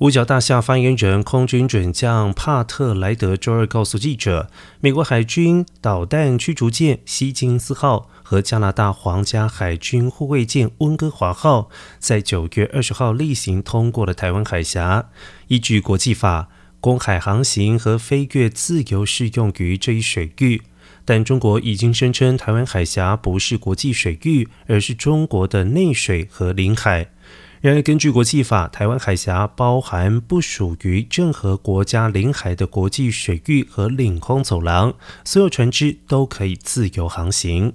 五角大厦发言人空军准将帕特莱德周二告诉记者，美国海军导弹驱逐舰希金斯号和加拿大皇家海军护卫舰温哥华号在九月二十号例行通过了台湾海峡。依据国际法，公海航行和飞越自由适用于这一水域，但中国已经声称台湾海峡不是国际水域，而是中国的内水和领海。然而，根据国际法，台湾海峡包含不属于任何国家领海的国际水域和领空走廊，所有船只都可以自由航行。